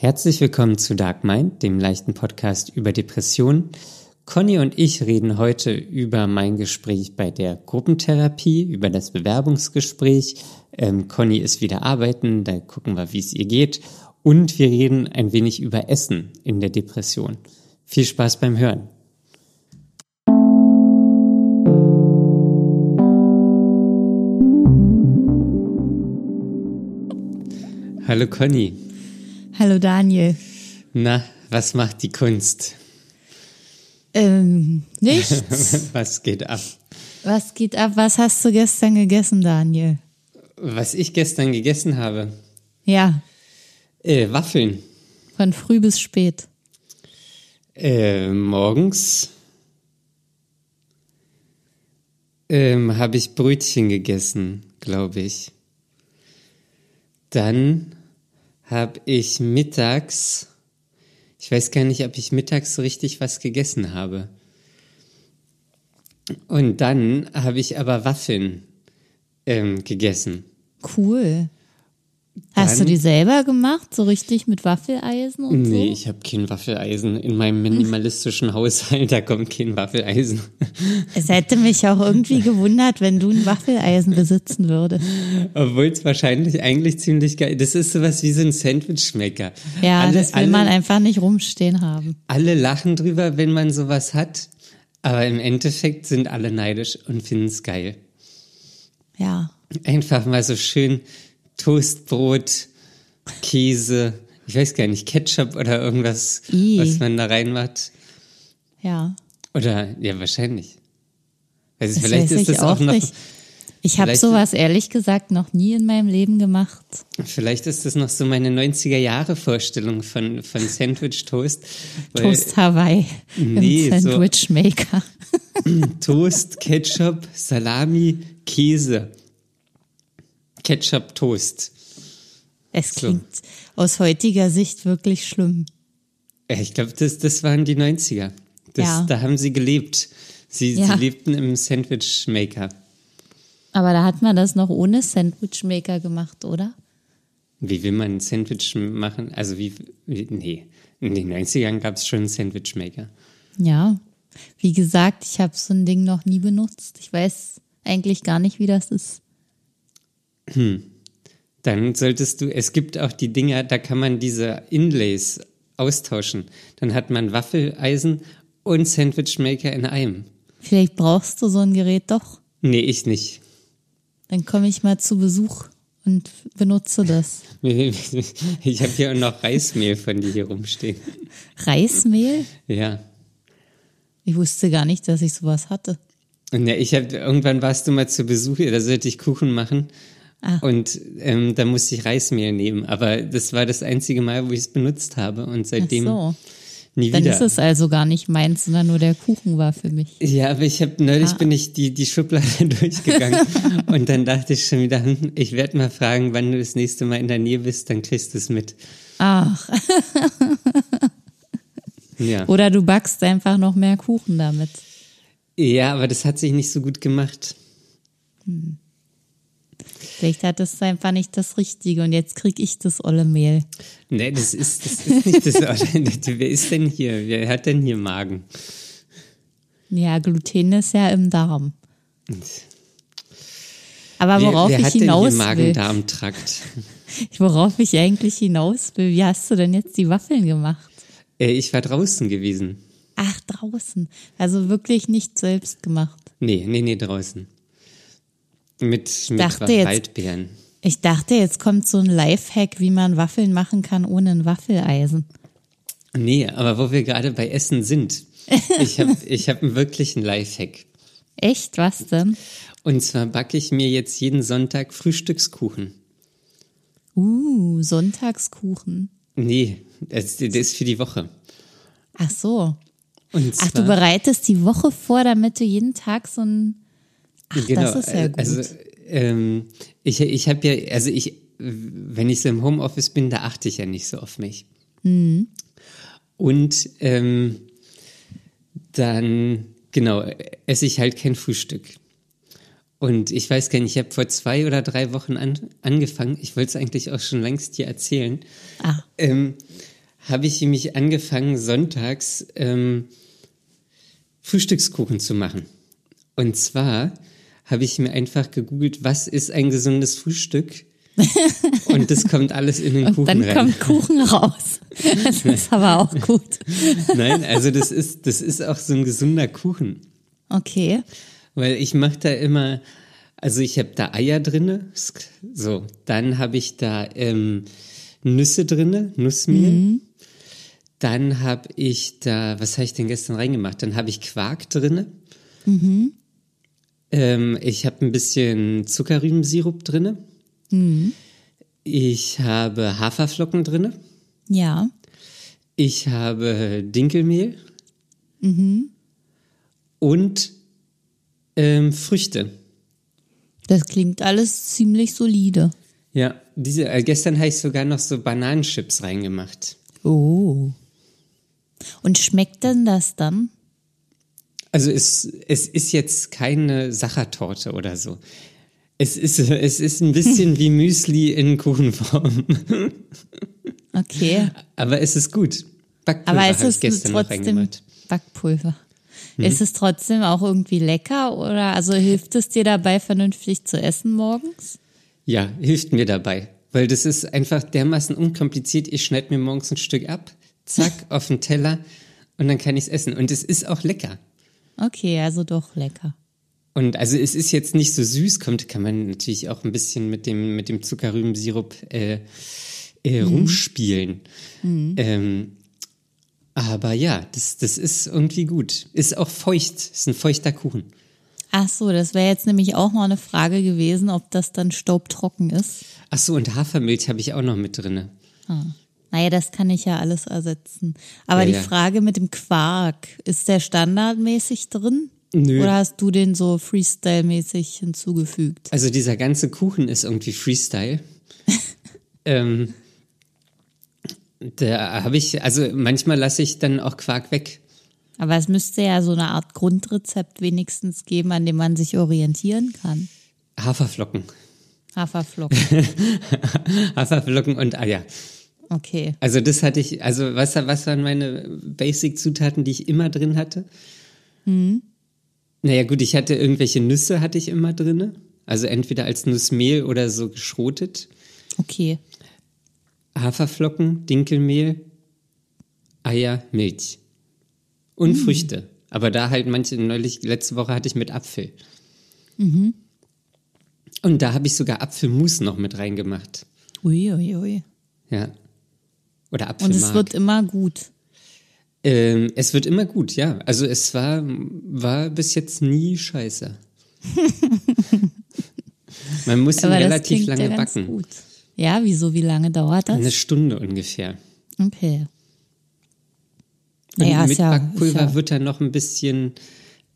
Herzlich willkommen zu Dark Mind, dem leichten Podcast über Depressionen. Conny und ich reden heute über mein Gespräch bei der Gruppentherapie, über das Bewerbungsgespräch. Ähm, Conny ist wieder arbeiten, da gucken wir, wie es ihr geht. Und wir reden ein wenig über Essen in der Depression. Viel Spaß beim Hören. Hallo Conny. Hallo Daniel. Na, was macht die Kunst? Ähm, nichts. was geht ab? Was geht ab? Was hast du gestern gegessen, Daniel? Was ich gestern gegessen habe? Ja. Äh, Waffeln. Von früh bis spät. Äh, morgens ähm, habe ich Brötchen gegessen, glaube ich. Dann habe ich mittags, ich weiß gar nicht, ob ich mittags richtig was gegessen habe. Und dann habe ich aber Waffeln ähm, gegessen. Cool. Hast du die selber gemacht, so richtig mit Waffeleisen und nee, so? Nee, ich habe kein Waffeleisen. In meinem minimalistischen Haushalt, da kommt kein Waffeleisen. Es hätte mich auch irgendwie gewundert, wenn du ein Waffeleisen besitzen würdest. Obwohl es wahrscheinlich eigentlich ziemlich geil Das ist sowas wie so ein Sandwich-Schmecker. Ja, alle, das will alle, man einfach nicht rumstehen haben. Alle lachen drüber, wenn man sowas hat. Aber im Endeffekt sind alle neidisch und finden es geil. Ja. Einfach mal so schön Toastbrot, Käse, ich weiß gar nicht, Ketchup oder irgendwas, I. was man da reinmacht. Ja. Oder, ja, wahrscheinlich. Also das vielleicht ist das auch, auch noch. Nicht. Ich habe sowas ehrlich gesagt noch nie in meinem Leben gemacht. Vielleicht ist das noch so meine 90er Jahre Vorstellung von, von Sandwich Toast. Toast Hawaii nee, im Sandwich Maker. Toast, Ketchup, Salami, Käse. Ketchup Toast. Es klingt so. aus heutiger Sicht wirklich schlimm. Ich glaube, das, das waren die 90er. Das, ja. Da haben sie gelebt. Sie, ja. sie lebten im Sandwich Maker. Aber da hat man das noch ohne Sandwich Maker gemacht, oder? Wie will man ein Sandwich machen? Also wie, wie nee, in den 90ern gab es schon einen Sandwich Maker. Ja, wie gesagt, ich habe so ein Ding noch nie benutzt. Ich weiß eigentlich gar nicht, wie das ist. Hm. Dann solltest du, es gibt auch die Dinger, da kann man diese Inlays austauschen. Dann hat man Waffeleisen und Sandwichmaker in einem. Vielleicht brauchst du so ein Gerät doch. Nee, ich nicht. Dann komme ich mal zu Besuch und benutze das. Ich habe hier auch noch Reismehl von dir hier rumstehen. Reismehl? Ja. Ich wusste gar nicht, dass ich sowas hatte. Ja, ich habe irgendwann warst du mal zu Besuch, da sollte ich Kuchen machen Ah. Und ähm, da musste ich Reismehl nehmen. Aber das war das einzige Mal, wo ich es benutzt habe. Und seitdem so. nie Dann wieder. ist es also gar nicht meins, sondern nur der Kuchen war für mich. Ja, aber ich habe neulich ah. bin ich die, die Schublade durchgegangen. und dann dachte ich schon wieder, hm, ich werde mal fragen, wann du das nächste Mal in der Nähe bist, dann kriegst du es mit. Ach. ja. Oder du backst einfach noch mehr Kuchen damit. Ja, aber das hat sich nicht so gut gemacht. Hm. Vielleicht hat das einfach nicht das Richtige und jetzt kriege ich das olle Mehl. Nee, das ist, das ist nicht das olle. Wer ist denn hier? Wer hat denn hier Magen? Ja, Gluten ist ja im Darm. Aber worauf wer, wer ich hinaus will. Magen-Darm-Trakt? Worauf ich eigentlich hinaus will. Wie hast du denn jetzt die Waffeln gemacht? Äh, ich war draußen gewesen. Ach, draußen. Also wirklich nicht selbst gemacht. Nee, nee, nee, draußen. Mit, mit dachte Waldbeeren. Jetzt, ich dachte, jetzt kommt so ein Lifehack, wie man Waffeln machen kann ohne ein Waffeleisen. Nee, aber wo wir gerade bei Essen sind. Ich habe ich hab einen wirklichen Lifehack. Echt? Was denn? Und zwar backe ich mir jetzt jeden Sonntag Frühstückskuchen. Uh, Sonntagskuchen. Nee, das, das ist für die Woche. Ach so. Ach, du bereitest die Woche vor, damit du jeden Tag so ein Ach, genau, das ist ja äh, gut. Also, ähm, ich, ich habe ja, also ich, wenn ich so im Homeoffice bin, da achte ich ja nicht so auf mich. Mhm. Und ähm, dann, genau, esse ich halt kein Frühstück. Und ich weiß gar nicht, ich habe vor zwei oder drei Wochen an, angefangen, ich wollte es eigentlich auch schon längst dir erzählen. Ah. Ähm, habe ich mich angefangen, sonntags ähm, Frühstückskuchen zu machen. Und zwar habe ich mir einfach gegoogelt, was ist ein gesundes Frühstück? Und das kommt alles in den Und Kuchen dann rein. kommt Kuchen raus. Das ist aber auch gut. Nein, also das ist, das ist auch so ein gesunder Kuchen. Okay. Weil ich mache da immer, also ich habe da Eier drinne, so, dann habe ich da ähm, Nüsse drinne, Nussmehl. Mhm. Dann habe ich da, was habe ich denn gestern reingemacht? Dann habe ich Quark drinne. Mhm. Ähm, ich habe ein bisschen Zuckerrübensirup drinne. Mhm. Ich habe Haferflocken drinne. Ja. Ich habe Dinkelmehl. Mhm. Und ähm, Früchte. Das klingt alles ziemlich solide. Ja, diese, äh, gestern habe ich sogar noch so Bananenchips reingemacht. Oh. Und schmeckt denn das dann? Also es, es ist jetzt keine Sachertorte oder so. Es ist, es ist ein bisschen wie Müsli in Kuchenform. Okay. Aber es ist gut. Backpulver Aber ist es gestern noch trotzdem reingemacht. Backpulver? Ist es trotzdem auch irgendwie lecker oder also hilft es dir dabei, vernünftig zu essen morgens? Ja, hilft mir dabei. Weil das ist einfach dermaßen unkompliziert. Ich schneide mir morgens ein Stück ab, zack, auf den Teller und dann kann ich es essen. Und es ist auch lecker. Okay, also doch lecker. Und also es ist jetzt nicht so süß, kommt, kann man natürlich auch ein bisschen mit dem, mit dem Zuckerrübensirup äh, äh, rumspielen. Ähm, aber ja, das, das ist irgendwie gut. Ist auch feucht, ist ein feuchter Kuchen. Ach so, das wäre jetzt nämlich auch mal eine Frage gewesen, ob das dann staubtrocken ist. Ach so, und Hafermilch habe ich auch noch mit drinne. Naja, das kann ich ja alles ersetzen. Aber Ja, die ja. Frage mit dem Quark, ist der standardmäßig drin? Nö. Oder hast du den so Freestyle-mäßig hinzugefügt? Also dieser ganze Kuchen ist irgendwie Freestyle. ähm, da habe ich, also manchmal lasse ich dann auch Quark weg. Aber es müsste ja so eine Art Grundrezept wenigstens geben, an dem man sich orientieren kann. Haferflocken. Haferflocken. Haferflocken und Eier. Okay. Also das hatte ich, also was, was waren meine Basic-Zutaten, die ich immer drin hatte? Naja gut, ich hatte irgendwelche Nüsse hatte ich immer drinne. Also entweder als Nussmehl oder so geschrotet. Okay. Haferflocken, Dinkelmehl, Eier, Milch. Und Früchte. Aber da halt manche, neulich, letzte Woche hatte ich mit Apfel. Und da habe ich sogar Apfelmus noch mit reingemacht. Uiuiui. Ui, ui. Ja. Oder Und Apfelmark. es wird immer gut. Ähm, es wird immer gut, ja. Also es war, war bis jetzt nie scheiße. Man muss ihn relativ lange ja backen. gut. Ja, wieso? Wie lange dauert das? Eine Stunde ungefähr. Okay. Und Naja, mit ja, Backpulver ja wird er noch ein bisschen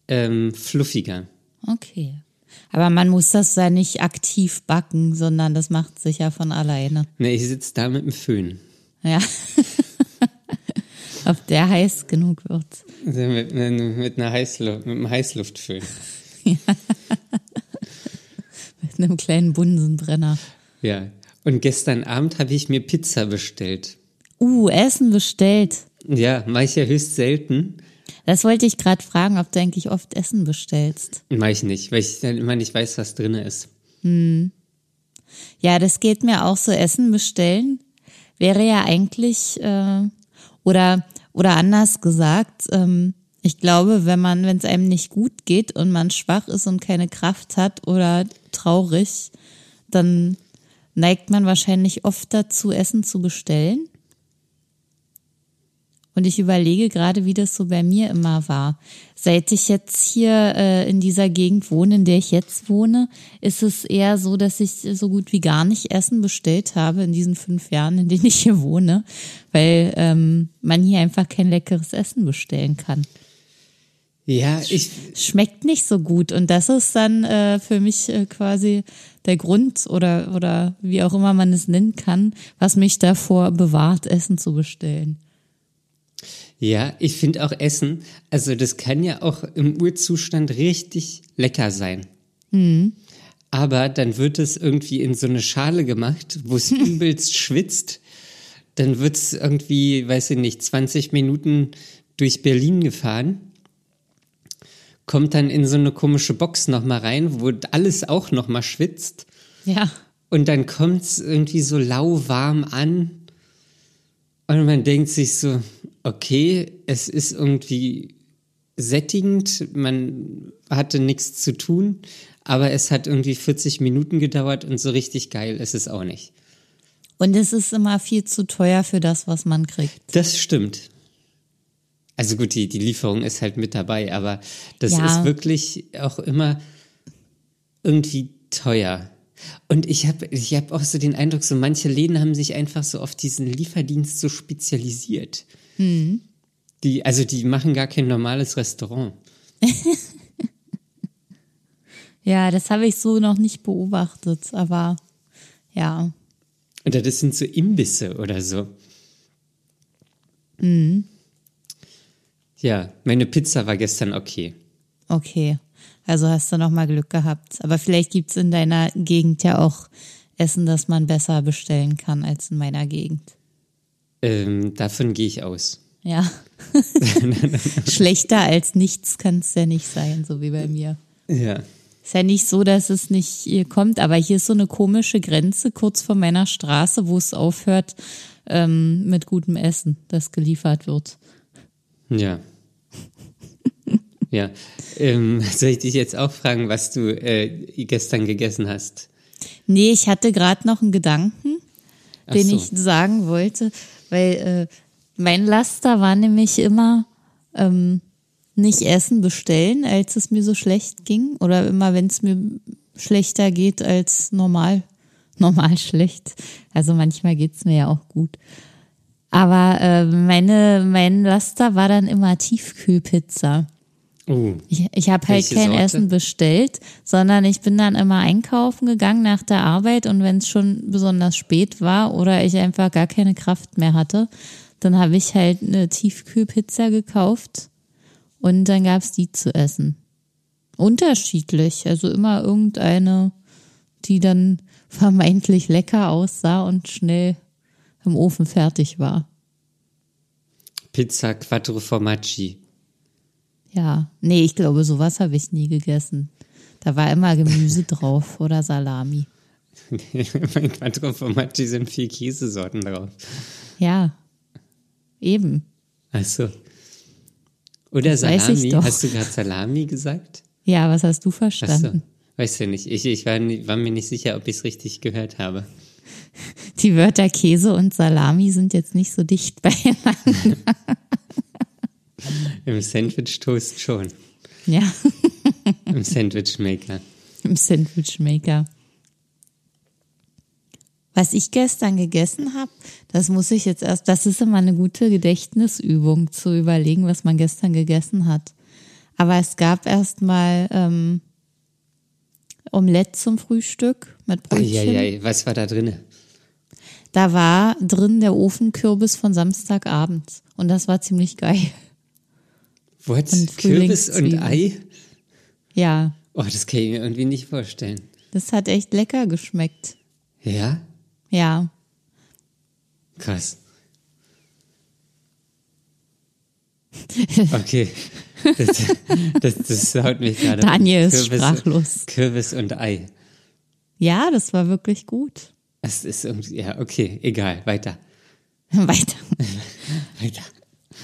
ähm, fluffiger. okay. Aber man muss das ja nicht aktiv backen, sondern das macht sich ja von alleine. Ne, ich sitze da mit dem Föhn. Ja. Ob der heiß genug wird. Also mit, mit, einer Heißluft, mit einem Heißluftföhn. Mit einem kleinen Bunsenbrenner. Ja. Und gestern Abend habe ich mir Pizza bestellt. Uh, Essen bestellt. Ja, mache ich ja höchst selten. Das wollte ich gerade fragen, ob du eigentlich oft Essen bestellst. Mache ich nicht, weil ich dann immer nicht weiß, was drin ist. Ja, das geht mir auch so. Essen bestellen wäre ja eigentlich, äh, oder, oder anders gesagt, ähm, ich glaube, wenn man, wenn es einem nicht gut geht und man schwach ist und keine Kraft hat oder traurig, dann neigt man wahrscheinlich oft dazu, Essen zu bestellen. Und ich überlege gerade, wie das so bei mir immer war. Seit ich jetzt hier äh, in dieser Gegend wohne, in der ich jetzt wohne, ist es eher so, dass ich so gut wie gar nicht Essen bestellt habe in diesen fünf Jahren, in denen ich hier wohne, weil ähm, man hier einfach kein leckeres Essen bestellen kann. Ja, ich, Schmeckt nicht so gut und das ist dann äh, für mich äh, quasi der Grund oder oder wie auch immer man es nennen kann, was mich davor bewahrt, Essen zu bestellen. Ja, ich finde auch Essen, also das kann ja auch im Urzustand richtig lecker sein. Aber dann wird es irgendwie in so eine Schale gemacht, wo es übelst schwitzt. dann wird's irgendwie, weiß ich nicht, 20 Minuten durch Berlin gefahren, kommt dann in so eine komische Box nochmal rein, wo alles auch nochmal schwitzt. Ja. Und dann kommt's irgendwie so lauwarm an. Und man denkt sich so, okay, es ist irgendwie sättigend, man hatte nichts zu tun, aber es hat irgendwie 40 Minuten gedauert und so richtig geil ist es auch nicht. Und es ist immer viel zu teuer für das, was man kriegt. Das stimmt. Also gut, die, die Lieferung ist halt mit dabei, aber das Ja. ist wirklich auch immer irgendwie teuer. Und ich habe ich hab auch so den Eindruck, so manche Läden haben sich einfach so auf diesen Lieferdienst so spezialisiert. Die, also die machen gar kein normales Restaurant. Ja, das habe ich so noch nicht beobachtet, aber ja. Oder das sind so Imbisse oder so. Ja, meine Pizza war gestern okay. Okay. Also hast du noch mal Glück gehabt. Aber vielleicht gibt's in deiner Gegend ja auch Essen, das man besser bestellen kann als in meiner Gegend. Ähm, davon gehe ich aus. Ja. Schlechter als nichts kann's ja nicht sein, so wie bei mir. Ja. Ist ja nicht so, dass es nicht hier kommt, aber hier ist so eine komische Grenze kurz vor meiner Straße, wo es aufhört ähm, mit gutem Essen, das geliefert wird. Ja. Ja. Ähm, soll ich dich jetzt auch fragen, was du äh, gestern gegessen hast? Nee, ich hatte gerade noch einen Gedanken, Ach den so. ich sagen wollte, weil äh, mein Laster war nämlich immer ähm, nicht Essen bestellen, als es mir so schlecht ging oder immer, wenn es mir schlechter geht als normal, normal schlecht. Also manchmal geht's mir ja auch gut. Aber äh, meine, mein Laster war dann immer Tiefkühlpizza. Oh, Ich, ich habe halt Welche kein Sorte? Essen bestellt, sondern ich bin dann immer einkaufen gegangen nach der Arbeit und wenn es schon besonders spät war oder ich einfach gar keine Kraft mehr hatte, dann habe ich halt eine Tiefkühlpizza gekauft und dann gab's die zu essen. Unterschiedlich, also immer irgendeine, die dann vermeintlich lecker aussah und schnell im Ofen fertig war. Pizza Quattro Formaggi. Ja, nee, ich glaube, sowas habe ich nie gegessen. Da war immer Gemüse drauf oder Salami. Bei Quattro Formaggi sind vier Käsesorten drauf. Ja, eben. Achso. Oder Das Salami. Hast du gerade Salami gesagt? Ja, was hast du Achso. verstanden? Weiß ja nicht. Ich, ich war, war mir nicht sicher, ob ich es richtig gehört habe. Die Wörter Käse und Salami sind jetzt nicht so dicht beieinander. Im Sandwich-Toast schon. Ja, Im Sandwich-Maker. im Sandwichmaker. Was ich gestern gegessen habe, das muss ich jetzt erst, das ist immer eine gute Gedächtnisübung, zu überlegen, was man gestern gegessen hat. Aber es gab erstmal ähm, Omelette zum Frühstück mit Brötchen. Eieiei, was war da drinne? Da war drin der Ofenkürbis von Samstagabend. Und das war ziemlich geil. What? Kürbis und. Ei? Ja, Oh, das kann ich mir irgendwie nicht vorstellen. das hat echt lecker geschmeckt. Ja? Ja. Krass. Okay. Das, das, das haut mich gerade. Daniel ist sprachlos. Kürbis und Ei. Ja, das war wirklich gut. Das ist irgendwie, ja, okay, egal, weiter. Weiter. Weiter.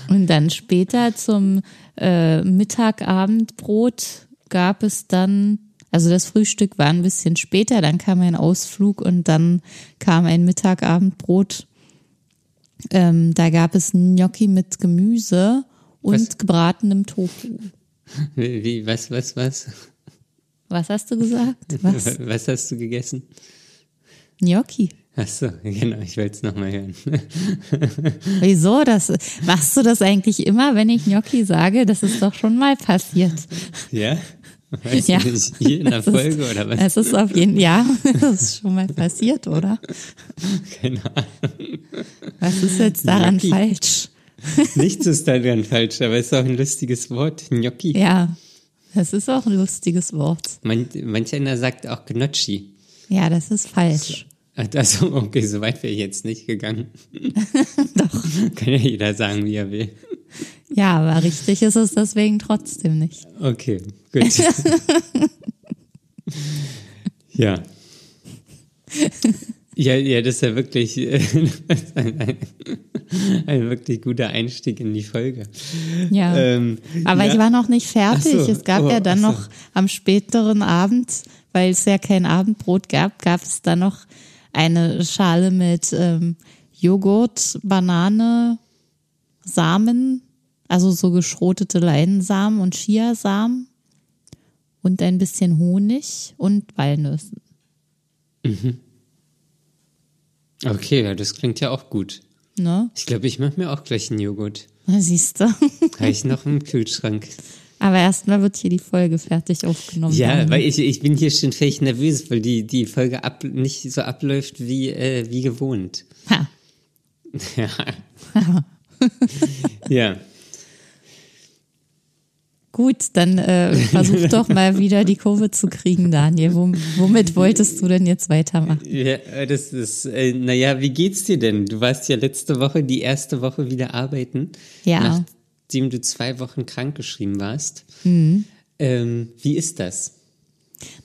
Und dann später zum äh, Mittagabendbrot gab es dann, also das Frühstück war ein bisschen später, dann kam ein Ausflug und dann kam ein Mittagabendbrot. Ähm, da gab es Gnocchi mit Gemüse und Was? gebratenem Tofu. Wie, wie, was, was, was? Was hast du gesagt? Was? Was hast du gegessen? Gnocchi. Ach so, genau, ich wollte es nochmal hören. Wieso? Das, machst du das eigentlich immer, wenn ich Gnocchi sage? Das ist doch schon mal passiert. Ja? Weiß Ja. ich nicht, hier in der Das ist- Folge oder was? Es ist auf jeden ja, das ist schon mal passiert, oder? Keine Ahnung. Was ist jetzt daran Gnocchi. falsch? Nichts ist daran falsch, aber es ist auch ein lustiges Wort. Gnocchi. Ja, das ist auch ein lustiges Wort. Man, manch einer sagt auch Gnocchi. Ja, das ist falsch. Also, okay, so weit wäre ich jetzt nicht gegangen. Doch. Kann ja jeder sagen, wie er will. Ja, aber richtig ist es deswegen trotzdem nicht. Okay, gut. ja. Ja, ja, das ist ja wirklich ein, ein, wirklich guter Einstieg in die Folge. Ja, ähm, aber ja. ich war noch nicht fertig. So, es gab oh, ja dann so. noch am späteren Abend, weil es ja kein Abendbrot gab, gab es dann noch eine Schale mit ähm, Joghurt, Banane, Samen, also so geschrotete Leinsamen und Chiasamen und ein bisschen Honig und Walnüssen. Mhm. Okay, ja, das klingt ja auch gut. Ne? Ich glaube, ich mache mir auch gleich einen Joghurt. Siehst du. Habe ich noch im Kühlschrank. Aber erstmal wird hier die Folge fertig aufgenommen. Ja, weil ich, ich bin hier schon völlig nervös, weil die, die Folge ab, nicht so abläuft wie, äh, wie gewohnt. Ha. Ja. ja. Gut, dann äh, versuch doch mal wieder die Kurve zu kriegen, Daniel. womit wolltest du denn jetzt weitermachen? Ja, äh, das ist, äh, naja, wie geht's dir denn? Du warst ja letzte Woche, die erste Woche wieder arbeiten. Ja nachdem du zwei Wochen krankgeschrieben warst. Mhm. Ähm, wie ist das?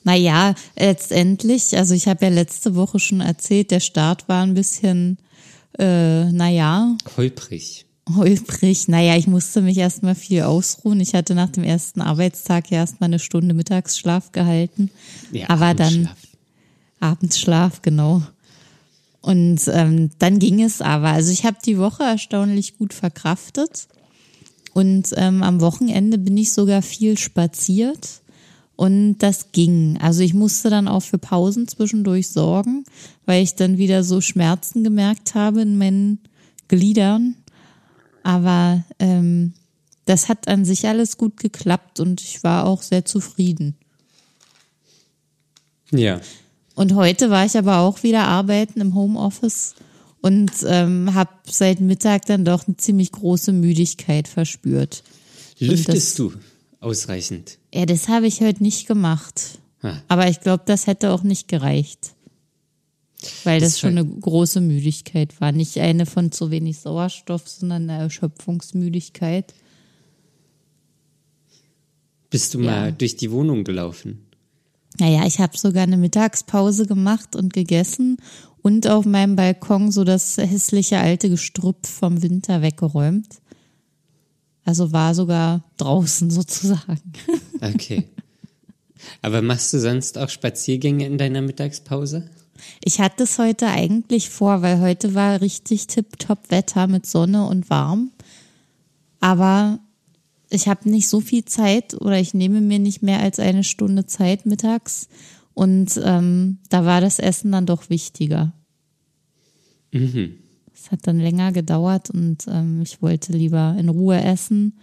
Naja, letztendlich, also ich habe ja letzte Woche schon erzählt, der Start war ein bisschen, äh, naja. Holprig. Holprig. Naja, ich musste mich erstmal viel ausruhen. Ich hatte nach dem ersten Arbeitstag ja erstmal eine Stunde Mittagsschlaf gehalten. Ja, aber Abendschlaf. dann Abendschlaf, genau. Und ähm, dann ging es aber. Also ich habe die Woche erstaunlich gut verkraftet. Und ähm, am Wochenende bin ich sogar viel spaziert und das ging. Also ich musste dann auch für Pausen zwischendurch sorgen, weil ich dann wieder so Schmerzen gemerkt habe in meinen Gliedern. Aber ähm, das hat an sich alles gut geklappt und ich war auch sehr zufrieden. Ja. Und heute war ich aber auch wieder arbeiten im Homeoffice und ähm, habe seit Mittag dann doch eine ziemlich große Müdigkeit verspürt. Lüftest das, du ausreichend? Ja, das habe ich heute nicht gemacht. Ah. Aber ich glaube, das hätte auch nicht gereicht. Weil das, das schon eine große Müdigkeit war. Nicht eine von zu wenig Sauerstoff, sondern eine Erschöpfungsmüdigkeit. Bist du ja. mal durch die Wohnung gelaufen? Naja, ich habe sogar eine Mittagspause gemacht und gegessen und auf meinem Balkon so das hässliche alte Gestrüpp vom Winter weggeräumt. Also war sogar draußen sozusagen. Okay. Aber machst du sonst auch Spaziergänge in deiner Mittagspause? Ich hatte es heute eigentlich vor, weil heute war richtig tipptopp Wetter mit Sonne und warm. Aber ich habe nicht so viel Zeit oder ich nehme mir nicht mehr als eine Stunde Zeit mittags. Und ähm, da war das Essen dann doch wichtiger. Mhm. Es hat dann länger gedauert und ähm, ich wollte lieber in Ruhe essen.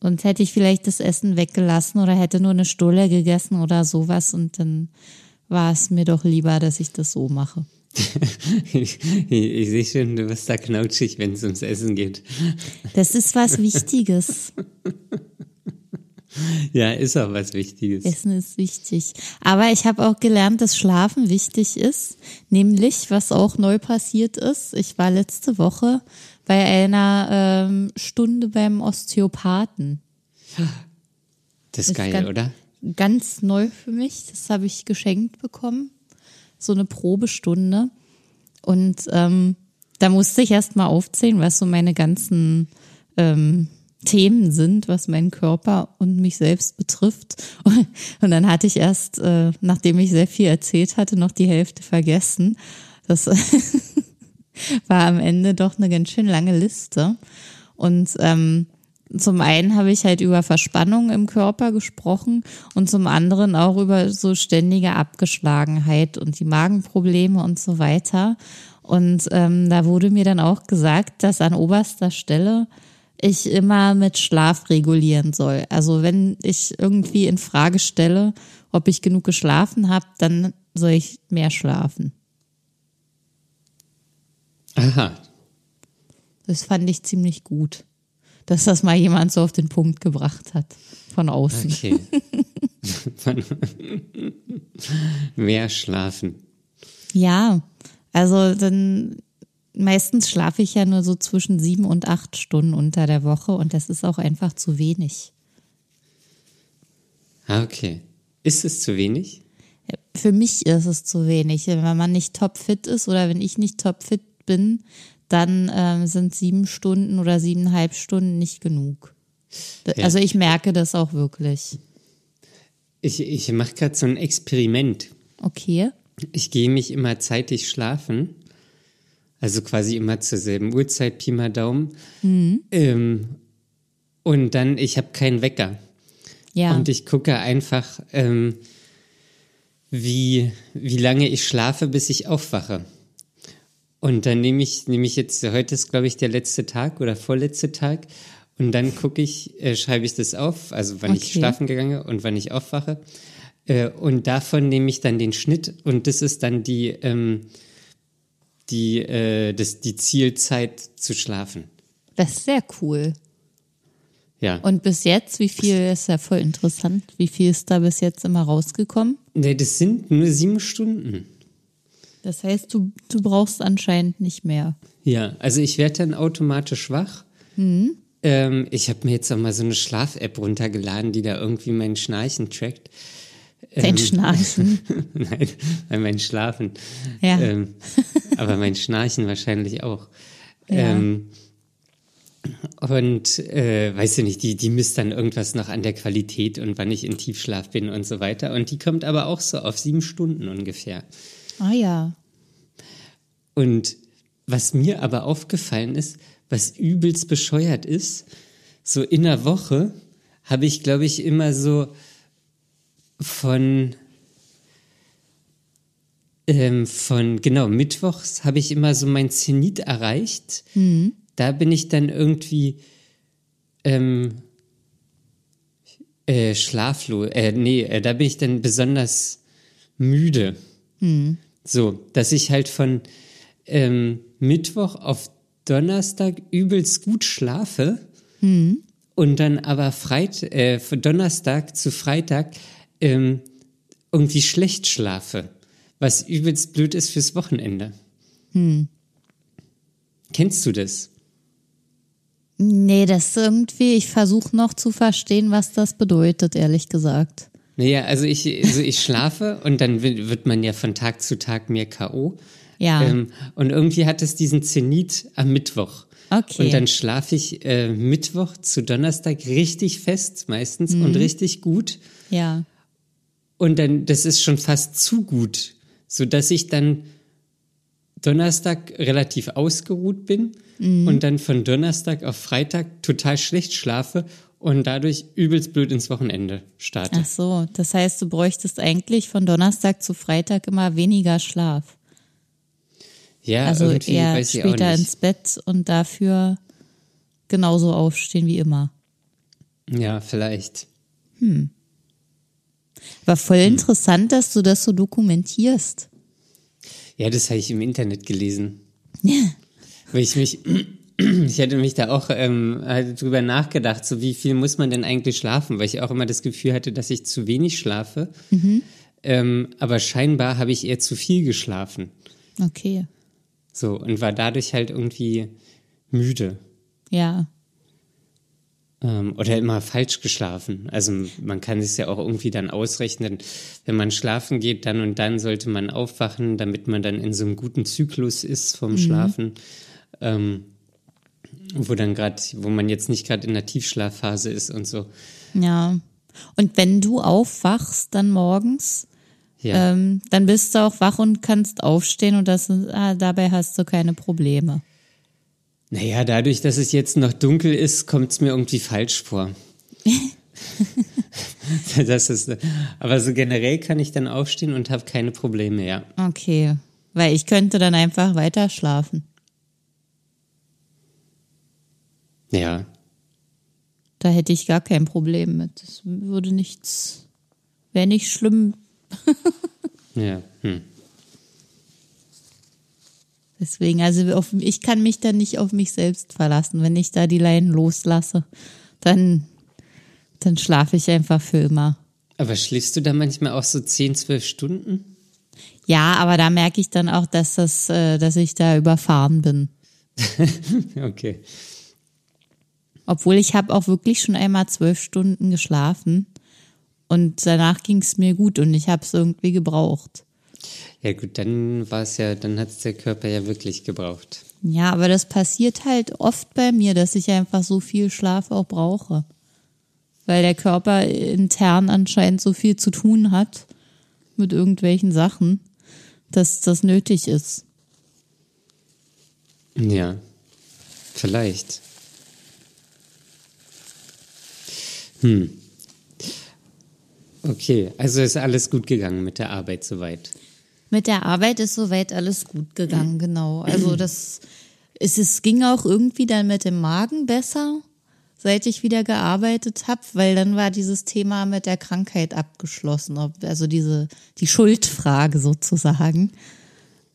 Und hätte ich vielleicht das Essen weggelassen oder hätte nur eine Stulle gegessen oder sowas und dann war es mir doch lieber, dass ich das so mache. ich, ich, sehe schon, du bist da knautschig, wenn es ums Essen geht. Das ist was Wichtiges. Ja, ist auch was Wichtiges. Essen ist wichtig. Aber ich habe auch gelernt, dass Schlafen wichtig ist. Nämlich, was auch neu passiert ist. Ich war letzte Woche bei einer ähm, Stunde beim Osteopathen. Das ist geil, ganz, oder? Ganz neu für mich. Das habe ich geschenkt bekommen so eine Probestunde. Und ähm, da musste ich erst mal aufzählen, was so meine ganzen ähm, Themen sind, was meinen Körper und mich selbst betrifft. Und dann hatte ich erst, äh, nachdem ich sehr viel erzählt hatte, noch die Hälfte vergessen. Das war am Ende doch eine ganz schön lange Liste. Und ähm, zum einen habe ich halt über Verspannung im Körper gesprochen und zum anderen auch über so ständige Abgeschlagenheit und die Magenprobleme und so weiter. Und ähm, da wurde mir dann auch gesagt, dass an oberster Stelle ich immer mit Schlaf regulieren soll. Also wenn ich irgendwie in Frage stelle, ob ich genug geschlafen habe, dann soll ich mehr schlafen. Aha. Das fand ich ziemlich gut dass das mal jemand so auf den Punkt gebracht hat. Von außen. Okay. Mehr schlafen. Ja, also dann meistens schlafe ich ja nur so zwischen sieben und acht Stunden unter der Woche und das ist auch einfach zu wenig. Ah, okay. Ist es zu wenig? Für mich ist es zu wenig. Wenn man nicht topfit ist oder wenn ich nicht topfit bin, dann ähm, sind sieben Stunden oder siebeneinhalb Stunden nicht genug. Ja. Also ich merke das auch wirklich. Ich, ich mache gerade so ein Experiment. Okay. Ich gehe mich immer zeitig schlafen. Also quasi immer zur selben Uhrzeit, Pi mal Daumen. Ähm, und dann, ich habe keinen Wecker. Ja. Und ich gucke einfach, ähm, wie, wie lange ich schlafe, bis ich aufwache. Und dann nehme ich, nehme ich jetzt, heute ist, glaube ich, der letzte Tag oder vorletzte Tag. Und dann gucke ich, äh, schreibe ich das auf, also wann ich Okay. schlafen gegangen und wann ich aufwache. Äh, und davon nehme ich dann den Schnitt und das ist dann die, ähm, die, äh, das, die Zielzeit zu schlafen. Das ist sehr cool. Ja. Und bis jetzt, wie viel ist ja voll interessant, wie viel ist da bis jetzt immer rausgekommen? nee, das sind nur sieben Stunden. Das heißt, du, du brauchst anscheinend nicht mehr. Ja, also ich werde dann automatisch wach. Ähm, ich habe mir jetzt auch mal so eine Schlaf-App runtergeladen, die da irgendwie mein Schnarchen trackt. Dein Schnarchen. Nein, mein Schlafen. Ja. Ähm, aber mein Schnarchen wahrscheinlich auch. Ja. Ähm, und äh, weiß ich nicht, die, die misst dann irgendwas noch an der Qualität und wann ich in Tiefschlaf bin und so weiter. Und die kommt aber auch so auf sieben Stunden ungefähr. Ah ja. Und was mir aber aufgefallen ist, was übelst bescheuert ist, so in der Woche habe ich, glaube ich, immer so von, ähm, von, genau, mittwochs habe ich immer so mein Zenit erreicht. Da bin ich dann irgendwie ähm, äh, schlaflos, äh, nee, äh, da bin ich dann besonders müde. So, dass ich halt von ähm, Mittwoch auf Donnerstag übelst gut schlafe und dann aber Freit äh, von Donnerstag zu Freitag ähm, irgendwie schlecht schlafe, was übelst blöd ist fürs Wochenende. Kennst du das? Nee, das ist irgendwie, ich versuche noch zu verstehen, was das bedeutet, ehrlich gesagt. Naja, also ich, also ich schlafe und dann wi- wird man ja von Tag zu Tag mehr K.O. Ja. Ähm, und irgendwie hat es diesen Zenit am Mittwoch. Okay. Und dann schlafe ich äh, Mittwoch zu Donnerstag richtig fest meistens Mhm. und richtig gut. Ja. Und dann, das ist schon fast zu gut, so dass ich dann Donnerstag relativ ausgeruht bin Mhm. und dann von Donnerstag auf Freitag total schlecht schlafe und dadurch übelst blöd ins Wochenende starte. Ach so, das heißt, du bräuchtest eigentlich von Donnerstag zu Freitag immer weniger Schlaf. ja, Also irgendwie eher weiß ich auch später ins Bett und dafür genauso aufstehen wie immer. Ja, vielleicht. War voll Hm. interessant, dass du das so dokumentierst. Ja, das habe ich im Internet gelesen. Ja. Weil ich mich, ich hätte mich da auch ähm, halt drüber nachgedacht, so wie viel muss man denn eigentlich schlafen, weil ich auch immer das Gefühl hatte, dass ich zu wenig schlafe. Ähm, aber scheinbar habe ich eher zu viel geschlafen. Okay. So, und war dadurch halt irgendwie müde. Ja. Ähm, oder immer falsch geschlafen. Also man kann es ja auch irgendwie dann ausrechnen, wenn man schlafen geht, dann und dann sollte man aufwachen, damit man dann in so einem guten Zyklus ist vom Schlafen. Ähm, wo dann gerade, wo man jetzt nicht gerade in der Tiefschlafphase ist und so. Ja. Und wenn du aufwachst dann morgens, Ja. ähm, dann bist du auch wach und kannst aufstehen und das, ah, dabei hast du keine Probleme. Naja, dadurch, dass es jetzt noch dunkel ist, kommt es mir irgendwie falsch vor. das ist, aber so generell kann ich dann aufstehen und habe keine Probleme, ja. Okay. Weil ich könnte dann einfach weiter schlafen. Ja. Da hätte ich gar kein Problem mit. Das würde nichts, wäre nicht schlimm. Ja. Hm. Deswegen, also auf, ich kann mich dann nicht auf mich selbst verlassen. Wenn ich da die Leinen loslasse, dann, dann schlafe ich einfach für immer. Aber schläfst du da manchmal auch so 10, 12 Stunden? Ja, aber da merke ich dann auch, dass das, äh, dass ich da überfahren bin. okay. Obwohl ich habe auch wirklich schon einmal zwölf Stunden geschlafen und danach ging es mir gut und ich habe es irgendwie gebraucht. Ja gut, dann war es ja, dann hat es der Körper ja wirklich gebraucht. Ja, aber das passiert halt oft bei mir, dass ich einfach so viel Schlaf auch brauche. Weil der Körper intern anscheinend so viel zu tun hat mit irgendwelchen Sachen, dass das nötig ist. Ja, vielleicht. Hm. Okay, also ist alles gut gegangen mit der Arbeit soweit. Mit der Arbeit ist soweit alles gut gegangen, genau. Also das ist, es ging auch irgendwie dann mit dem Magen besser, seit ich wieder gearbeitet habe, weil dann war dieses Thema mit der Krankheit abgeschlossen, ob, also diese die Schuldfrage sozusagen,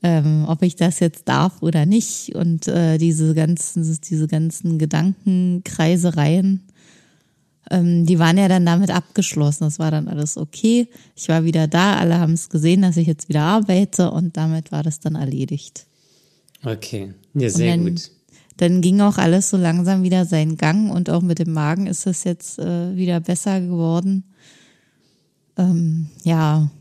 ähm, ob ich das jetzt darf oder nicht und äh, diese ganzen diese ganzen Gedankenkreisereien ähm, die waren ja dann damit abgeschlossen. Das war dann alles okay. Ich war wieder da, alle haben es gesehen, dass ich jetzt wieder arbeite und damit war das dann erledigt. Okay, ja, sehr dann, gut. Dann ging auch alles so langsam wieder seinen Gang und auch mit dem Magen ist es jetzt äh, wieder besser geworden. Ähm, ja,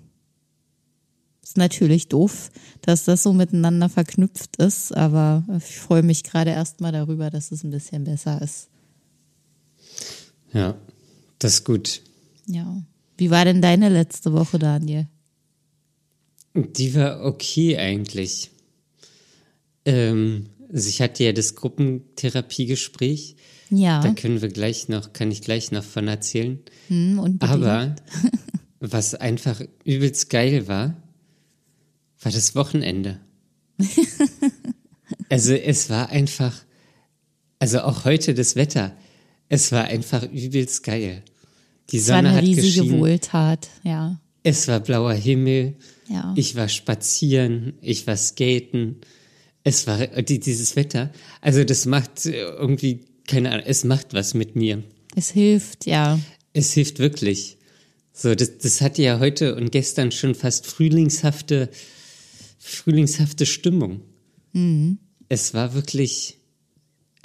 ist natürlich doof, dass das so miteinander verknüpft ist, aber ich freue mich gerade erstmal darüber, dass es ein bisschen besser ist. Ja, das ist gut. Ja. Wie war denn deine letzte Woche, Daniel? Die war okay eigentlich. Ähm, also ich hatte ja das Gruppentherapiegespräch. Ja. Da können wir gleich noch, kann ich gleich noch von erzählen. Hm. Aber was einfach übelst geil war, war das Wochenende. also es war einfach, also auch heute das Wetter. Es war einfach übelst geil. Die es war Sonne eine hat riesige geschienen. Wohltat, ja. Es war blauer Himmel. Ja. Ich war spazieren. Ich war skaten. Es war die, dieses Wetter. Also das macht äh, irgendwie keine Ahnung. Es macht was mit mir. Es hilft, ja. Es hilft wirklich. So, das, das hatte ja heute und gestern schon fast frühlingshafte, frühlingshafte Stimmung. Mhm. Es war wirklich,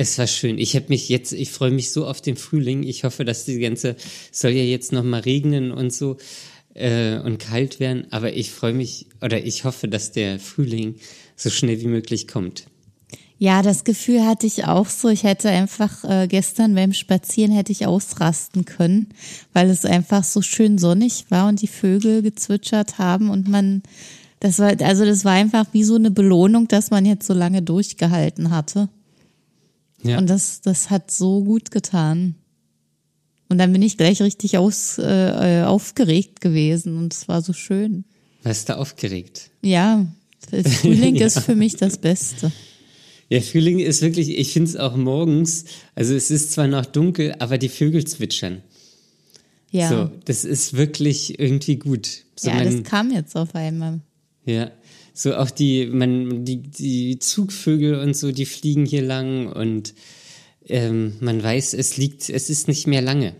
es war schön. Ich habe mich jetzt, ich freue mich so auf den Frühling. Ich hoffe, dass die ganze, soll ja jetzt noch mal regnen und so äh, und kalt werden. Aber ich freue mich oder ich hoffe, dass der Frühling so schnell wie möglich kommt. Ja, das Gefühl hatte ich auch so. Ich hätte einfach äh, gestern beim Spazieren hätte ich ausrasten können, weil es einfach so schön sonnig war und die Vögel gezwitschert haben und man, das war, also das war einfach wie so eine Belohnung, dass man jetzt so lange durchgehalten hatte. Ja. Und das, das hat so gut getan. Und dann bin ich gleich richtig aus, äh, aufgeregt gewesen und es war so schön. Warst du aufgeregt? Ja, Frühling Ja. ist für mich das Beste. Ja, Frühling ist wirklich, ich finde es auch morgens, also es ist zwar noch dunkel, aber die Vögel zwitschern. Ja, So, das ist wirklich irgendwie gut. So ja man, das kam jetzt auf einmal. ja, so auch die, man, die, die Zugvögel und so, die fliegen hier lang und ähm, man weiß, es liegt, es ist nicht mehr lange.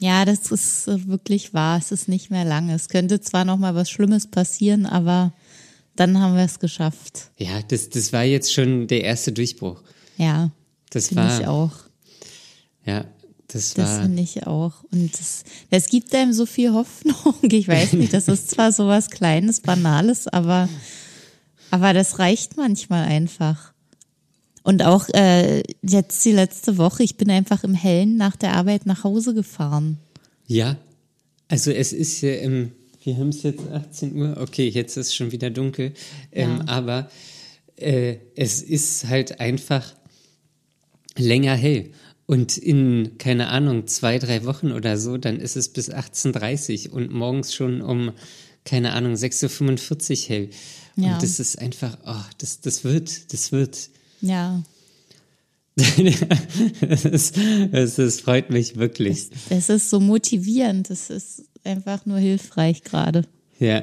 Ja, das ist äh, wirklich wahr. Es ist nicht mehr lange. Es könnte zwar noch mal was Schlimmes passieren, aber dann haben wir es geschafft. Ja, das, das war jetzt schon der erste Durchbruch. Ja, Das finde war, ich auch. ja, das Das war, finde ich auch. Und das, das gibt einem so viel Hoffnung. Ich weiß nicht, das ist zwar so was Kleines, Banales, aber, aber das reicht manchmal einfach. Und auch äh, jetzt die letzte Woche, ich bin einfach im Hellen nach der Arbeit nach Hause gefahren. ja, also es ist ja im, wir haben es jetzt 18 Uhr, okay, jetzt ist schon wieder dunkel, ähm, Ja. aber äh, es ist halt einfach länger hell. Und in, keine Ahnung, zwei, drei Wochen oder so, dann ist es bis 18.30 Uhr und morgens schon um, keine Ahnung, 6.45 Uhr hell. Ja. Und das ist einfach, oh, das, das wird, das wird. Ja, das, ist, das, das freut mich wirklich. das ist so motivierend. Das ist einfach nur hilfreich gerade. Ja,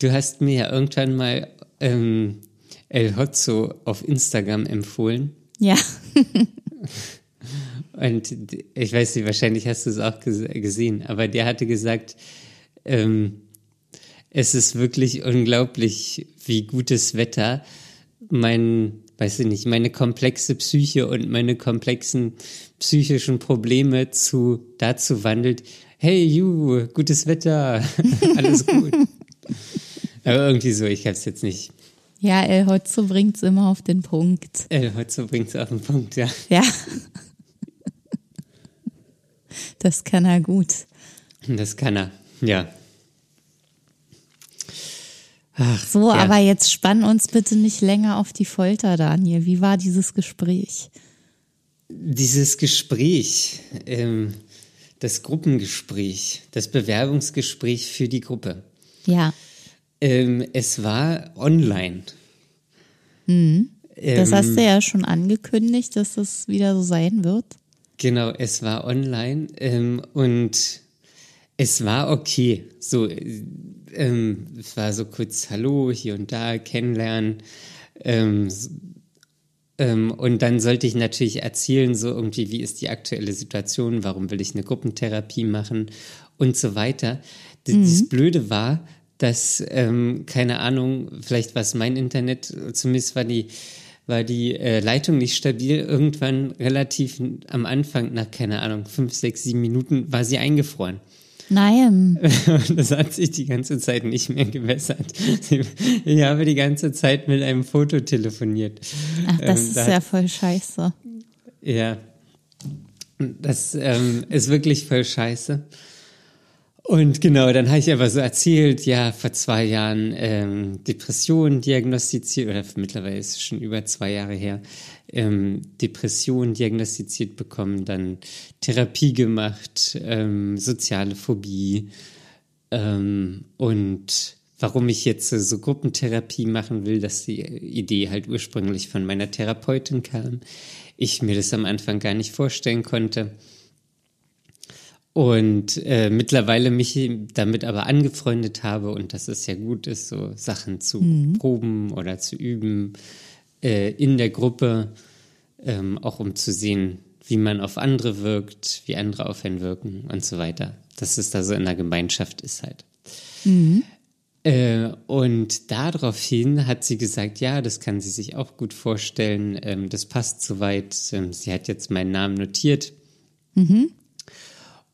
du hast mir ja irgendwann mal ähm, El Hotzo auf Instagram empfohlen. Ja, Und ich weiß nicht, wahrscheinlich hast du es auch ges gesehen, aber der hatte gesagt, ähm, Es ist wirklich unglaublich, wie gutes Wetter mein, weiß ich nicht, meine komplexe Psyche und meine komplexen psychischen Probleme zu dazu wandelt. Hey, you, gutes Wetter, alles gut. Aber irgendwie so, ich hab's jetzt nicht. Ja, El Hotzo bringt's immer auf den Punkt. El Hotzo bringt's auf den Punkt, ja. Ja. Das kann er gut. Das kann er, ja. Ach, so, ja. aber jetzt spann uns bitte nicht länger auf die Folter, Daniel. Wie war dieses Gespräch? Dieses Gespräch, ähm, das Gruppengespräch, das Bewerbungsgespräch für die Gruppe. Ja. Ähm, es war online. Mhm. Das ähm, hast du ja schon angekündigt, dass das wieder so sein wird. Genau, es war online ähm, und es war okay. So, ähm, es war so kurz Hallo hier und da kennenlernen. Ähm, ähm, und dann sollte ich natürlich erzählen, so irgendwie, wie ist die aktuelle Situation, warum will ich eine Gruppentherapie machen und so weiter. Mhm. Das Blöde war, dass, ähm, keine Ahnung, vielleicht war es mein Internet, zumindest war die war die äh, Leitung nicht stabil. Irgendwann relativ am Anfang, nach keine Ahnung, fünf, sechs, sieben Minuten, war sie eingefroren. Nein. Das hat sich die ganze Zeit nicht mehr gewässert. Ich habe die ganze Zeit mit einem Foto telefoniert. Ach, das ähm, ist da ja voll scheiße. Ja. Das ähm, ist wirklich voll scheiße. Und genau, dann habe ich aber so erzählt, ja, vor zwei Jahren ähm, Depression diagnostiziert, oder mittlerweile ist es schon über zwei Jahre her, ähm, Depression diagnostiziert bekommen, dann Therapie gemacht, ähm, soziale Phobie ähm, und warum ich jetzt so Gruppentherapie machen will, dass die Idee halt ursprünglich von meiner Therapeutin kam. Ich mir das am Anfang gar nicht vorstellen konnte und äh, mittlerweile mich damit aber angefreundet habe und dass es ja gut ist, so Sachen zu mhm. proben oder zu üben äh, in der Gruppe, ähm, auch um zu sehen, wie man auf andere wirkt, wie andere auf einen wirken und so weiter. Dass es da so in der Gemeinschaft ist halt. Mhm. Äh, und daraufhin hat sie gesagt, ja, das kann sie sich auch gut vorstellen, ähm, das passt soweit. Ähm, sie hat jetzt meinen Namen notiert. Mhm.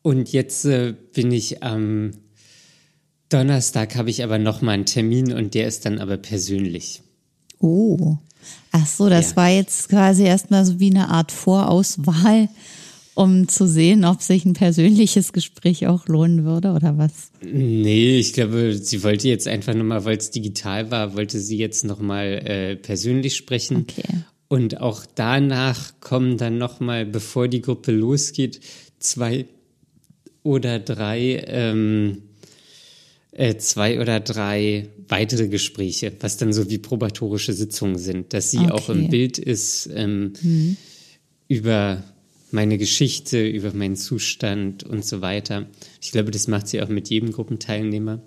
Und jetzt äh, bin ich am Donnerstag habe ich aber noch mal einen Termin und der ist dann aber persönlich. Oh. Ach so, das ja. war jetzt quasi erstmal so wie eine Art Vorauswahl, um zu sehen, ob sich ein persönliches Gespräch auch lohnen würde oder was? Nee, ich glaube, sie wollte jetzt einfach nochmal, weil es digital war, wollte sie jetzt nochmal äh, persönlich sprechen. Okay. Und auch danach kommen dann nochmal, bevor die Gruppe losgeht, zwei oder drei, ähm, äh, zwei oder drei weitere Gespräche, was dann so wie probatorische Sitzungen sind, dass sie okay. auch im Bild ist ähm, mhm. über meine Geschichte, über meinen Zustand und so weiter. Ich glaube, das macht sie auch mit jedem Gruppenteilnehmer.